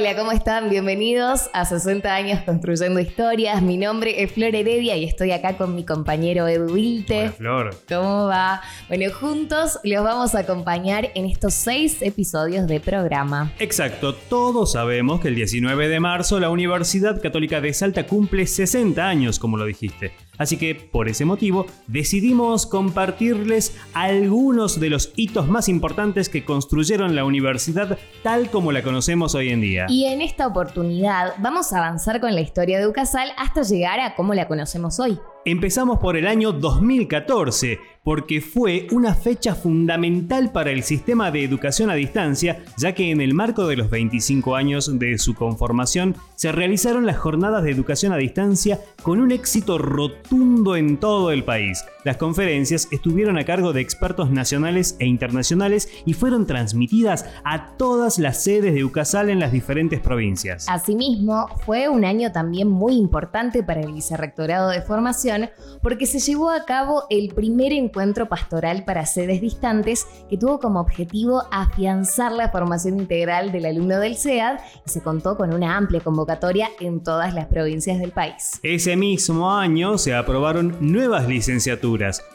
Hola, ¿cómo están? Bienvenidos a 60 años construyendo historias. Mi nombre es Flor Heredia y estoy acá con mi compañero Edu Vilte. Hola, Flor. ¿Cómo va? Bueno, juntos los vamos a acompañar en estos seis episodios de programa. Exacto, todos sabemos que el 19 de marzo la Universidad Católica de Salta cumple 60 años, como lo dijiste. Así que por ese motivo decidimos compartirles algunos de los hitos más importantes que construyeron la universidad tal como la conocemos hoy en día. Y en esta oportunidad vamos a avanzar con la historia de UCASAL hasta llegar a cómo la conocemos hoy. Empezamos por el año 2014, porque fue una fecha fundamental para el sistema de educación a distancia, ya que en el marco de los 25 años de su conformación se realizaron las jornadas de educación a distancia con un éxito rotundo en todo el país. Las conferencias estuvieron a cargo de expertos nacionales e internacionales y fueron transmitidas a todas las sedes de UCASAL en las diferentes provincias. Asimismo, fue un año también muy importante para el Vicerrectorado de Formación porque se llevó a cabo el primer encuentro pastoral para sedes distantes que tuvo como objetivo afianzar la formación integral del alumno del SEAD y se contó con una amplia convocatoria en todas las provincias del país. Ese mismo año se aprobaron nuevas licenciaturas,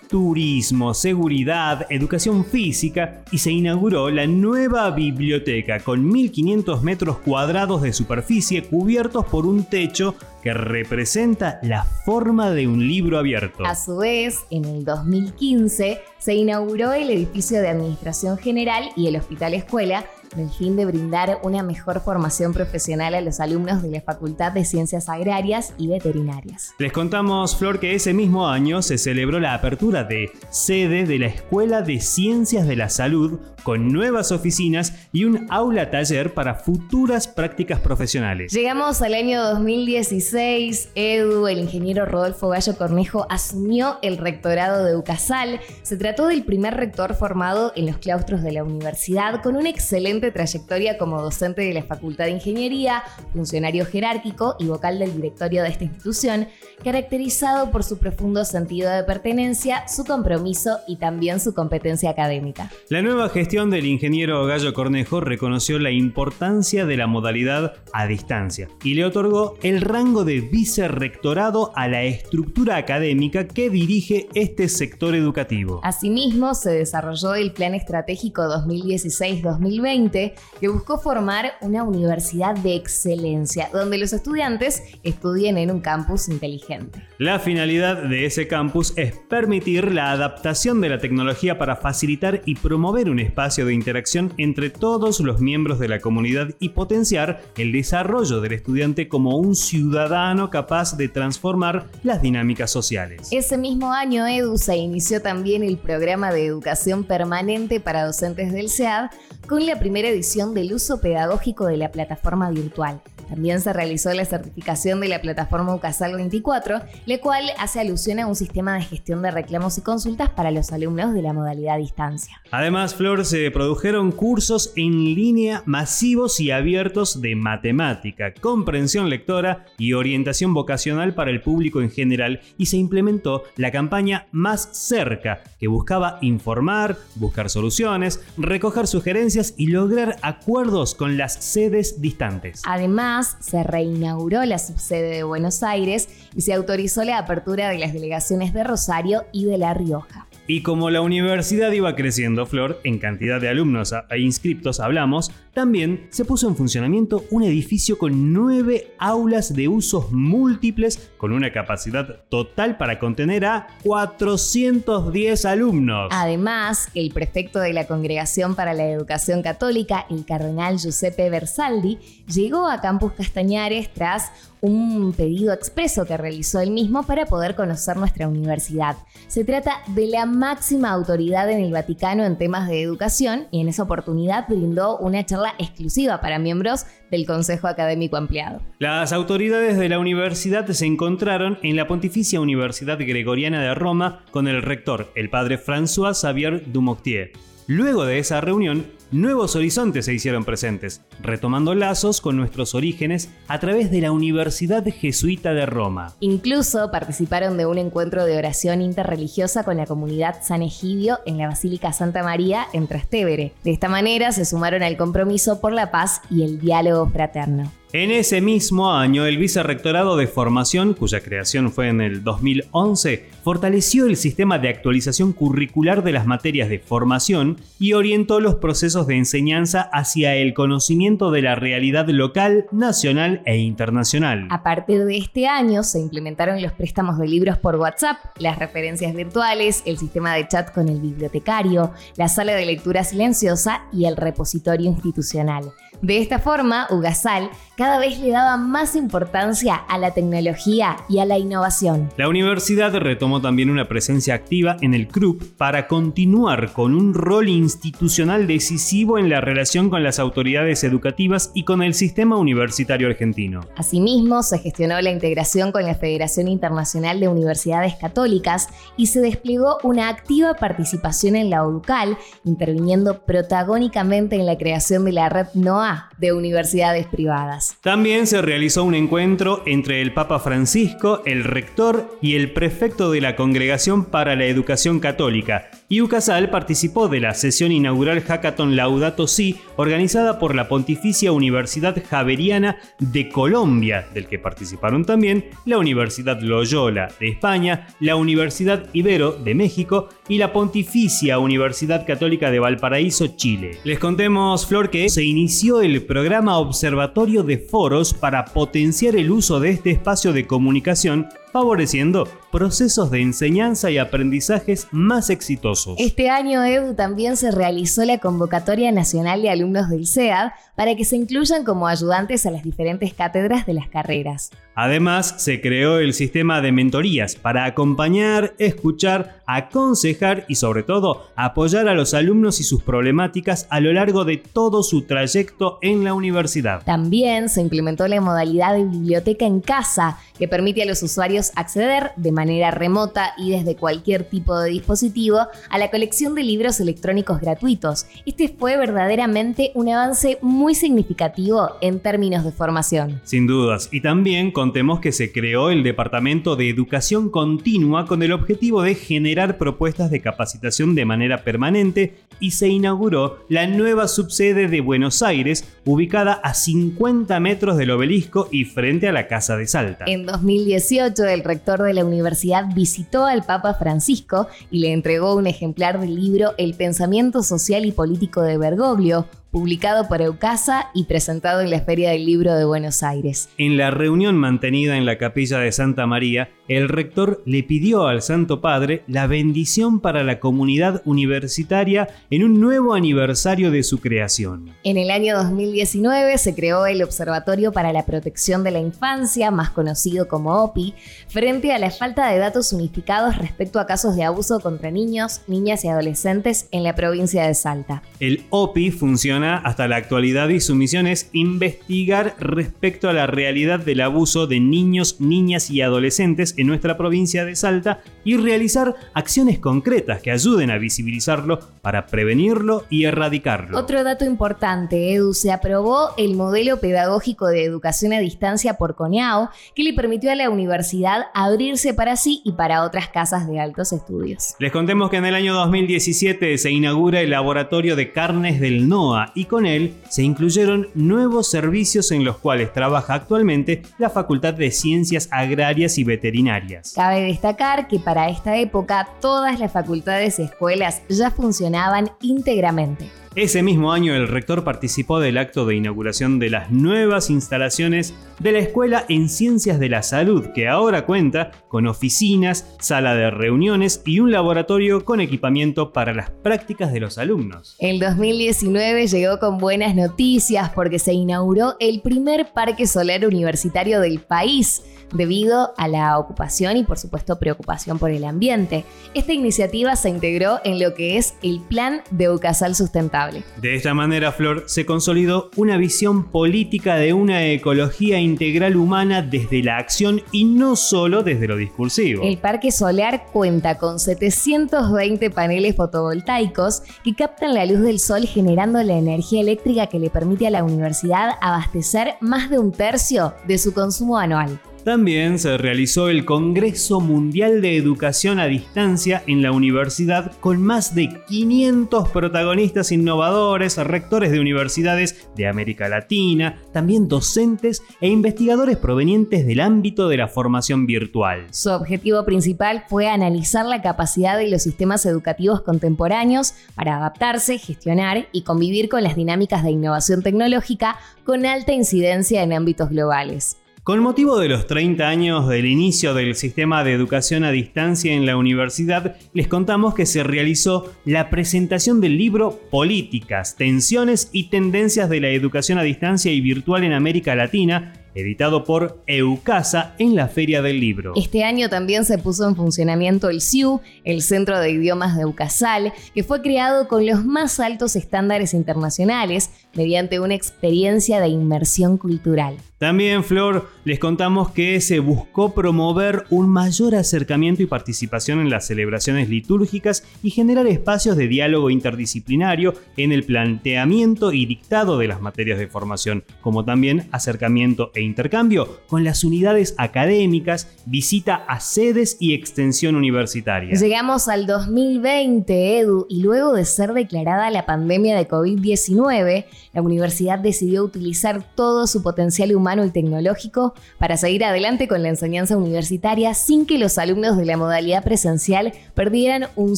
turismo, seguridad, educación física y se inauguró la nueva biblioteca con 1.500 metros cuadrados de superficie cubiertos por un techo que representa la forma de un libro abierto. A su vez, en el 2015 se inauguró el edificio de Administración General y el Hospital Escuela con el fin de brindar una mejor formación profesional a los alumnos de la Facultad de Ciencias Agrarias y Veterinarias. Les contamos, Flor, que ese mismo año se celebró la apertura de sede de la Escuela de Ciencias de la Salud con nuevas oficinas y un aula taller para futuras prácticas profesionales. Llegamos al año 2016, Edu, el ingeniero Rodolfo Gallo Cornejo, asumió el rectorado de UCASAL. Se trató del primer rector formado en los claustros de la universidad con un excelente trayectoria como docente de la Facultad de Ingeniería, funcionario jerárquico y vocal del directorio de esta institución, caracterizado por su profundo sentido de pertenencia, su compromiso y también su competencia académica. La nueva gestión del ingeniero Gallo Cornejo reconoció la importancia de la modalidad a distancia y le otorgó el rango de vicerrectorado a la estructura académica que dirige este sector educativo. Asimismo, se desarrolló el Plan Estratégico 2016-2020 que buscó formar una universidad de excelencia, donde los estudiantes estudien en un campus inteligente. La finalidad de ese campus es permitir la adaptación de la tecnología para facilitar y promover un espacio de interacción entre todos los miembros de la comunidad y potenciar el desarrollo del estudiante como un ciudadano capaz de transformar las dinámicas sociales. Ese mismo año, Edu se inició también el programa de educación permanente para docentes del SEAD con la primera edición del uso pedagógico de la plataforma virtual. También se realizó la certificación de la plataforma UCASAL 24, la cual hace alusión a un sistema de gestión de reclamos y consultas para los alumnos de la modalidad distancia. Además, Flor, se produjeron cursos en línea masivos y abiertos de matemática, comprensión lectora y orientación vocacional para el público en general y se implementó la campaña Más cerca, que buscaba informar, buscar soluciones, recoger sugerencias y lograr acuerdos con las sedes distantes. Además, se reinauguró la subsede de Buenos Aires y se autorizó la apertura de las delegaciones de Rosario y de La Rioja. Y como la universidad iba creciendo, Flor, en cantidad de alumnos e inscriptos hablamos, también se puso en funcionamiento un edificio con nueve aulas de usos múltiples con una capacidad total para contener a 410 alumnos. Además, el prefecto de la Congregación para la Educación Católica, el cardenal Giuseppe Versaldi, llegó a Campus Castañares tras un pedido expreso que realizó él mismo para poder conocer nuestra universidad. Se trata de la máxima autoridad en el Vaticano en temas de educación y en esa oportunidad brindó una charla exclusiva para miembros del Consejo Académico Ampliado. Las autoridades de la universidad se encontraron en la Pontificia Universidad Gregoriana de Roma con el rector, el padre François Xavier Dumoutier. Luego de esa reunión, nuevos horizontes se hicieron presentes, retomando lazos con nuestros orígenes a través de la Universidad Jesuita de Roma. Incluso participaron de un encuentro de oración interreligiosa con la comunidad San Egidio en la Basílica Santa María en Trastevere. De esta manera se sumaron al compromiso por la paz y el diálogo fraterno. En ese mismo año, el Vicerrectorado de Formación, cuya creación fue en el 2011, fortaleció el sistema de actualización curricular de las materias de formación y orientó los procesos de enseñanza hacia el conocimiento de la realidad local, nacional e internacional. A partir de este año se implementaron los préstamos de libros por WhatsApp, las referencias virtuales, el sistema de chat con el bibliotecario, la sala de lectura silenciosa y el repositorio institucional. De esta forma, Ugasal cada vez le daba más importancia a la tecnología y a la innovación. La universidad retomó también una presencia activa en el CRUP para continuar con un rol institucional decisivo en la relación con las autoridades educativas y con el sistema universitario argentino. Asimismo, se gestionó la integración con la Federación Internacional de Universidades Católicas y se desplegó una activa participación en la UDUCAL, interviniendo protagónicamente en la creación de la red NOA de universidades privadas. También se realizó un encuentro entre el Papa Francisco, el rector y el prefecto de la Congregación para la Educación Católica, y UCASAL participó de la sesión inaugural Hackathon Laudato Si, organizada por la Pontificia Universidad Javeriana de Colombia, del que participaron también la Universidad Loyola de España, la Universidad Ibero de México y la Pontificia Universidad Católica de Valparaíso, Chile. Les contemos, Flor, que se inició el programa Observatorio de Foros para potenciar el uso de este espacio de comunicación favoreciendo procesos de enseñanza y aprendizajes más exitosos. Este año, Edu, también se realizó la convocatoria nacional de alumnos del SEAD para que se incluyan como ayudantes a las diferentes cátedras de las carreras. Además, se creó el sistema de mentorías para acompañar, escuchar, aconsejar y sobre todo apoyar a los alumnos y sus problemáticas a lo largo de todo su trayecto en la universidad. También se implementó la modalidad de biblioteca en casa que permite a los usuarios acceder de manera remota y desde cualquier tipo de dispositivo a la colección de libros electrónicos gratuitos. Este fue verdaderamente un avance muy significativo en términos de formación. Sin dudas, y también contemos que se creó el Departamento de Educación Continua con el objetivo de generar propuestas de capacitación de manera permanente y se inauguró la nueva subsede de Buenos Aires, ubicada a 50 metros del obelisco y frente a la Casa de Salta. En 2018, el rector de la universidad visitó al Papa Francisco y le entregó un ejemplar del libro El pensamiento social y político de Bergoglio, publicado por Eucasa y presentado en la Feria del Libro de Buenos Aires. En la reunión mantenida en la capilla de Santa María, el rector le pidió al Santo Padre la bendición para la comunidad universitaria en un nuevo aniversario de su creación. En el año 2019 se creó el Observatorio para la Protección de la Infancia, más conocido como OPI, frente a la falta de datos unificados respecto a casos de abuso contra niños, niñas y adolescentes en la provincia de Salta. El OPI funciona hasta la actualidad y su misión es investigar respecto a la realidad del abuso de niños, niñas y adolescentes en nuestra provincia de Salta y realizar acciones concretas que ayuden a visibilizarlo para prevenirlo y erradicarlo. Otro dato importante, Edu, se aprobó el modelo pedagógico de educación a distancia por CONEAO que le permitió a la universidad abrirse para sí y para otras casas de altos estudios. Les contemos que en el año 2017 se inaugura el laboratorio de carnes del NOA y con él se incluyeron nuevos servicios en los cuales trabaja actualmente la Facultad de Ciencias Agrarias y Veterinarias. Cabe destacar que para esta época todas las facultades y escuelas ya funcionaban íntegramente. Ese mismo año el rector participó del acto de inauguración de las nuevas instalaciones de la Escuela en Ciencias de la Salud, que ahora cuenta con oficinas, sala de reuniones y un laboratorio con equipamiento para las prácticas de los alumnos. El 2019 llegó con buenas noticias porque se inauguró el primer parque solar universitario del país debido a la ocupación y por supuesto preocupación por el ambiente. Esta iniciativa se integró en lo que es el Plan de Eucasal Sustentable. De esta manera, Flor, se consolidó una visión política de una ecología integral humana desde la acción y no solo desde lo discursivo. El parque solar cuenta con 720 paneles fotovoltaicos que captan la luz del sol generando la energía eléctrica que le permite a la universidad abastecer más de un tercio de su consumo anual. También se realizó el Congreso Mundial de Educación a Distancia en la universidad con más de 500 protagonistas innovadores, rectores de universidades de América Latina, también docentes e investigadores provenientes del ámbito de la formación virtual. Su objetivo principal fue analizar la capacidad de los sistemas educativos contemporáneos para adaptarse, gestionar y convivir con las dinámicas de innovación tecnológica con alta incidencia en ámbitos globales. Con motivo de los 30 años del inicio del sistema de educación a distancia en la universidad, les contamos que se realizó la presentación del libro Políticas, Tensiones y Tendencias de la Educación a Distancia y Virtual en América Latina, editado por Eucasa en la Feria del Libro. Este año también se puso en funcionamiento el CIU, el Centro de Idiomas de Eucasal, que fue creado con los más altos estándares internacionales mediante una experiencia de inmersión cultural. También, Flor, les contamos que se buscó promover un mayor acercamiento y participación en las celebraciones litúrgicas y generar espacios de diálogo interdisciplinario en el planteamiento y dictado de las materias de formación, como también acercamiento e intercambio con las unidades académicas, visita a sedes y extensión universitaria. Llegamos al 2020, Edu, y luego de ser declarada la pandemia de COVID-19, la universidad decidió utilizar todo su potencial humano y tecnológico para seguir adelante con la enseñanza universitaria sin que los alumnos de la modalidad presencial perdieran un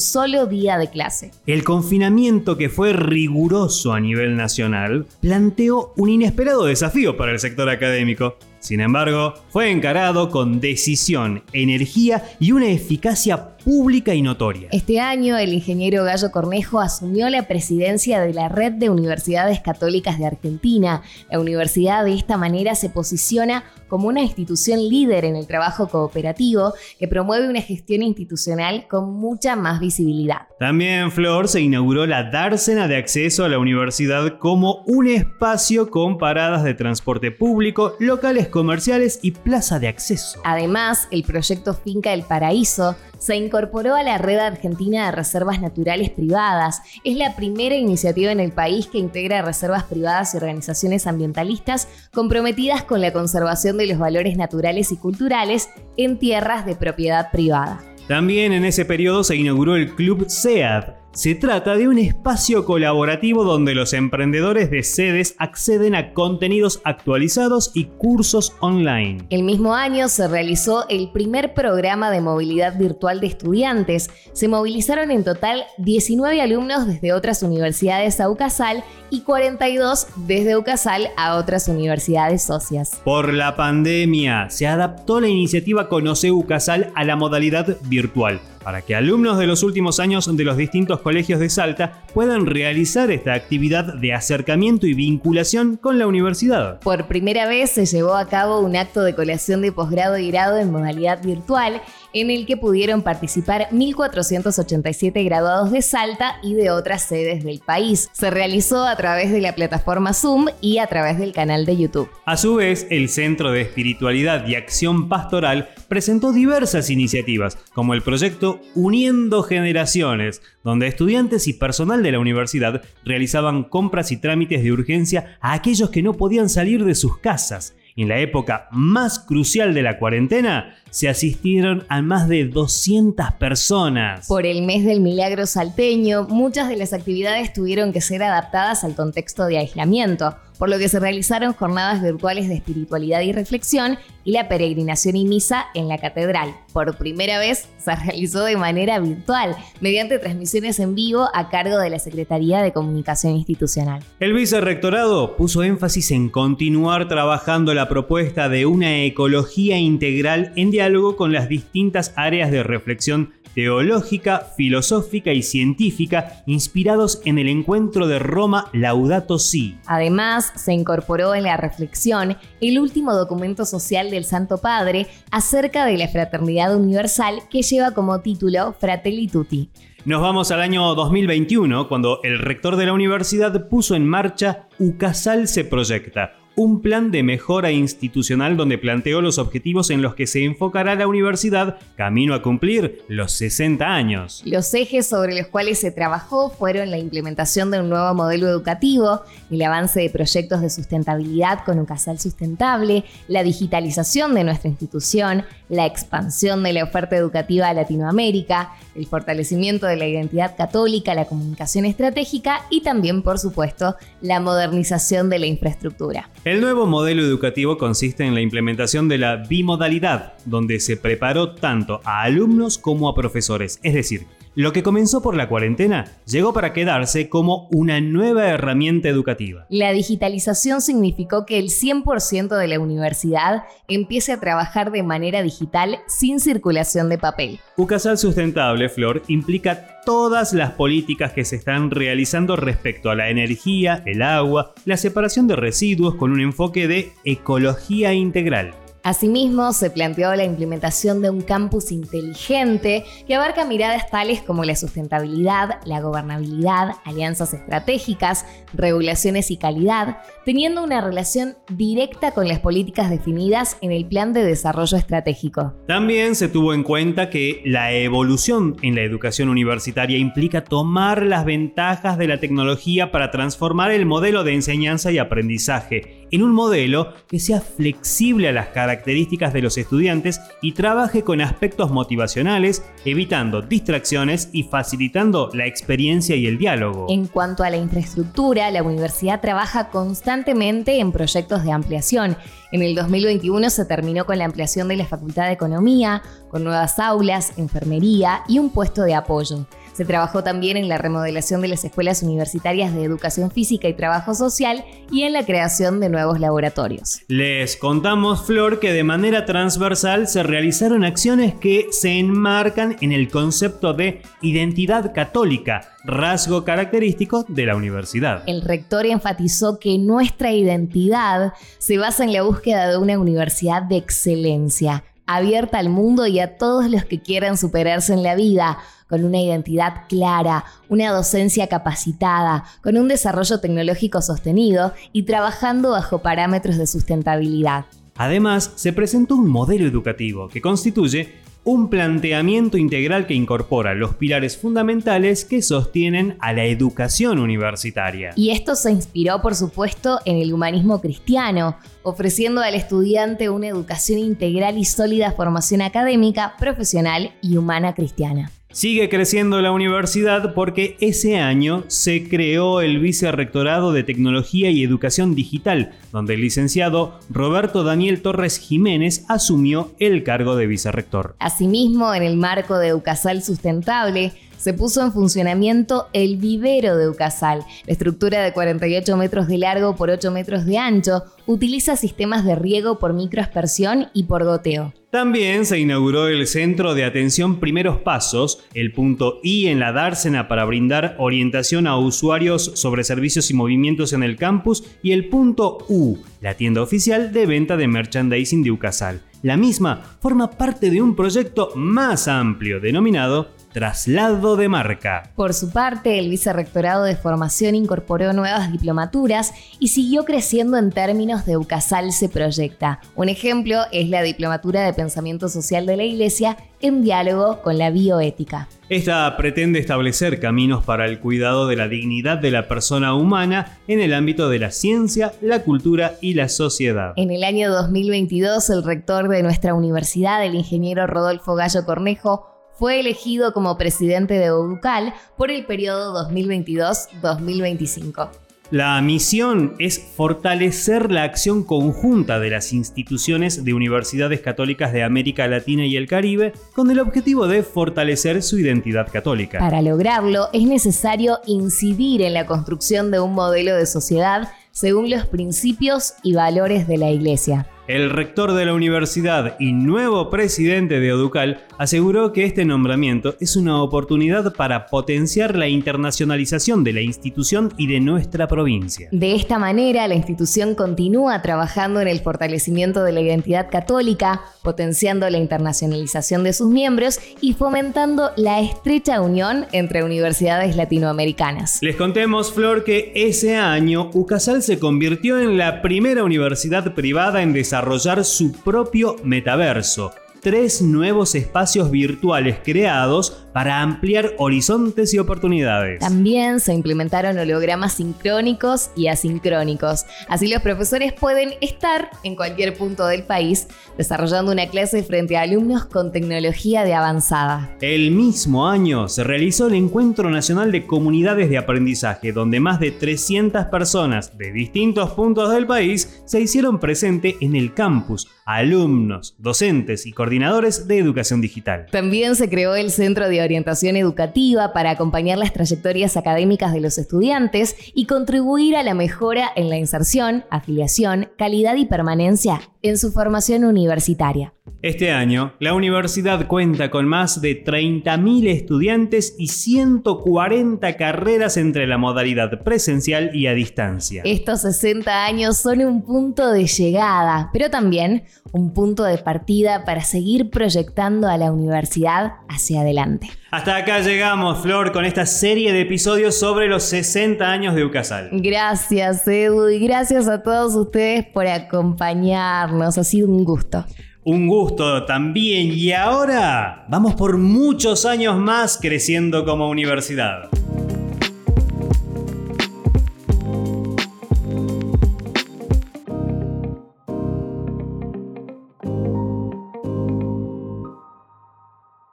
solo día de clase. El confinamiento que fue riguroso a nivel nacional planteó un inesperado desafío para el sector académico. Sin embargo, fue encarado con decisión, energía y una eficacia pública y notoria. Este año, el ingeniero Gallo Cornejo asumió la presidencia de la Red de Universidades Católicas de Argentina. La universidad de esta manera se posiciona como una institución líder en el trabajo cooperativo que promueve una gestión institucional con mucha más visibilidad. También, Flor, se inauguró la dársena de acceso a la universidad como un espacio con paradas de transporte público, locales comerciales y plaza de acceso. Además, el proyecto Finca del Paraíso se incorporó a la Red Argentina de Reservas Naturales Privadas. Es la primera iniciativa en el país que integra reservas privadas y organizaciones ambientalistas comprometidas con la conservación de los valores naturales y culturales en tierras de propiedad privada. También en ese periodo se inauguró el Club SEAD, se trata de un espacio colaborativo donde los emprendedores de sedes acceden a contenidos actualizados y cursos online. El mismo año se realizó el primer programa de movilidad virtual de estudiantes. Se movilizaron en total 19 alumnos desde otras universidades a UCASAL y 42 desde UCASAL a otras universidades socias. Por la pandemia, se adaptó la iniciativa Conoce UCASAL a la modalidad virtual para que alumnos de los últimos años de los distintos colegios de Salta puedan realizar esta actividad de acercamiento y vinculación con la universidad. Por primera vez se llevó a cabo un acto de colación de posgrado y grado en modalidad virtual en el que pudieron participar 1.487 graduados de Salta y de otras sedes del país. Se realizó a través de la plataforma Zoom y a través del canal de YouTube. A su vez, el Centro de Espiritualidad y Acción Pastoral presentó diversas iniciativas, como el proyecto Uniendo Generaciones, donde estudiantes y personal de la universidad realizaban compras y trámites de urgencia a aquellos que no podían salir de sus casas en la época más crucial de la cuarentena, se asistieron a más de 200 personas. Por el mes del milagro salteño, muchas de las actividades tuvieron que ser adaptadas al contexto de aislamiento por lo que se realizaron jornadas virtuales de espiritualidad y reflexión y la peregrinación y misa en la catedral. Por primera vez se realizó de manera virtual, mediante transmisiones en vivo a cargo de la Secretaría de Comunicación Institucional. El vicerrectorado puso énfasis en continuar trabajando la propuesta de una ecología integral en diálogo con las distintas áreas de reflexión teológica, filosófica y científica inspirados en el encuentro de Roma Laudato Si. Además, se incorporó en la reflexión el último documento social del Santo Padre acerca de la fraternidad universal que lleva como título Fratelli Tutti. Nos vamos al año 2021, cuando el rector de la universidad puso en marcha UCASAL se proyecta, un plan de mejora institucional donde planteó los objetivos en los que se enfocará la universidad camino a cumplir los 60 años. Los ejes sobre los cuales se trabajó fueron la implementación de un nuevo modelo educativo, el avance de proyectos de sustentabilidad con un casal sustentable, la digitalización de nuestra institución, la expansión de la oferta educativa a Latinoamérica, el fortalecimiento de la identidad católica, la comunicación estratégica y también, por supuesto, la modernización de la infraestructura. El nuevo modelo educativo consiste en la implementación de la bimodalidad, donde se preparó tanto a alumnos como a profesores, es decir, lo que comenzó por la cuarentena llegó para quedarse como una nueva herramienta educativa. La digitalización significó que el 100% de la universidad empiece a trabajar de manera digital sin circulación de papel. UCASAL Sustentable, Flor, implica todas las políticas que se están realizando respecto a la energía, el agua, la separación de residuos con un enfoque de ecología integral. Asimismo, se planteó la implementación de un campus inteligente que abarca miradas tales como la sustentabilidad, la gobernabilidad, alianzas estratégicas, regulaciones y calidad, teniendo una relación directa con las políticas definidas en el Plan de Desarrollo Estratégico. También se tuvo en cuenta que la evolución en la educación universitaria implica tomar las ventajas de la tecnología para transformar el modelo de enseñanza y aprendizaje en un modelo que sea flexible a las características de los estudiantes y trabaje con aspectos motivacionales, evitando distracciones y facilitando la experiencia y el diálogo. En cuanto a la infraestructura, la universidad trabaja constantemente en proyectos de ampliación. En el 2021 se terminó con la ampliación de la Facultad de Economía, con nuevas aulas, enfermería y un puesto de apoyo. Se trabajó también en la remodelación de las escuelas universitarias de educación física y trabajo social y en la creación de nuevos laboratorios. Les contamos, Flor, que de manera transversal se realizaron acciones que se enmarcan en el concepto de identidad católica, rasgo característico de la universidad. El rector enfatizó que nuestra identidad se basa en la búsqueda de una universidad de excelencia, abierta al mundo y a todos los que quieran superarse en la vida con una identidad clara, una docencia capacitada, con un desarrollo tecnológico sostenido y trabajando bajo parámetros de sustentabilidad. Además, se presentó un modelo educativo que constituye un planteamiento integral que incorpora los pilares fundamentales que sostienen a la educación universitaria. Y esto se inspiró, por supuesto, en el humanismo cristiano, ofreciendo al estudiante una educación integral y sólida formación académica, profesional y humana cristiana. Sigue creciendo la universidad porque ese año se creó el Vicerrectorado de Tecnología y Educación Digital, donde el licenciado Roberto Daniel Torres Jiménez asumió el cargo de vicerrector. Asimismo, en el marco de Educasal Sustentable, se puso en funcionamiento el vivero de Ucasal. La estructura de 48 metros de largo por 8 metros de ancho utiliza sistemas de riego por microaspersión y por goteo. También se inauguró el Centro de Atención Primeros Pasos, el punto I en la Dársena para brindar orientación a usuarios sobre servicios y movimientos en el campus y el punto U, la tienda oficial de venta de merchandising de Ucasal. La misma forma parte de un proyecto más amplio denominado traslado de marca. Por su parte, el Vicerrectorado de Formación incorporó nuevas diplomaturas y siguió creciendo en términos de UCASAL se proyecta. Un ejemplo es la Diplomatura de Pensamiento Social de la Iglesia en diálogo con la bioética. Esta pretende establecer caminos para el cuidado de la dignidad de la persona humana en el ámbito de la ciencia, la cultura y la sociedad. En el año 2022, el rector de nuestra universidad, el ingeniero Rodolfo Gallo Cornejo, fue elegido como presidente de UDUCAL por el periodo 2022-2025. La misión es fortalecer la acción conjunta de las instituciones de universidades católicas de América Latina y el Caribe con el objetivo de fortalecer su identidad católica. Para lograrlo es necesario incidir en la construcción de un modelo de sociedad según los principios y valores de la Iglesia. El rector de la universidad y nuevo presidente de Educal aseguró que este nombramiento es una oportunidad para potenciar la internacionalización de la institución y de nuestra provincia. De esta manera, la institución continúa trabajando en el fortalecimiento de la identidad católica, potenciando la internacionalización de sus miembros y fomentando la estrecha unión entre universidades latinoamericanas. Les contemos, Flor, que ese año UCASAL se convirtió en la primera universidad privada en desarrollar desarrollar su propio metaverso, tres nuevos espacios virtuales creados para ampliar horizontes y oportunidades. También se implementaron hologramas sincrónicos y asincrónicos. Así los profesores pueden estar en cualquier punto del país desarrollando una clase frente a alumnos con tecnología de avanzada. El mismo año se realizó el Encuentro Nacional de Comunidades de Aprendizaje, donde más de 300 personas de distintos puntos del país se hicieron presente en el campus, alumnos, docentes y coordinadores de educación digital. También se creó el Centro de orientación educativa para acompañar las trayectorias académicas de los estudiantes y contribuir a la mejora en la inserción, afiliación, calidad y permanencia en su formación universitaria. Este año, la universidad cuenta con más de 30.000 estudiantes y 140 carreras entre la modalidad presencial y a distancia. Estos 60 años son un punto de llegada, pero también un punto de partida para seguir proyectando a la universidad hacia adelante. Hasta acá llegamos, Flor, con esta serie de episodios sobre los 60 años de UCASAL. Gracias, Edu, y gracias a todos ustedes por acompañarnos. Ha sido un gusto. Un gusto también. Y ahora vamos por muchos años más creciendo como universidad.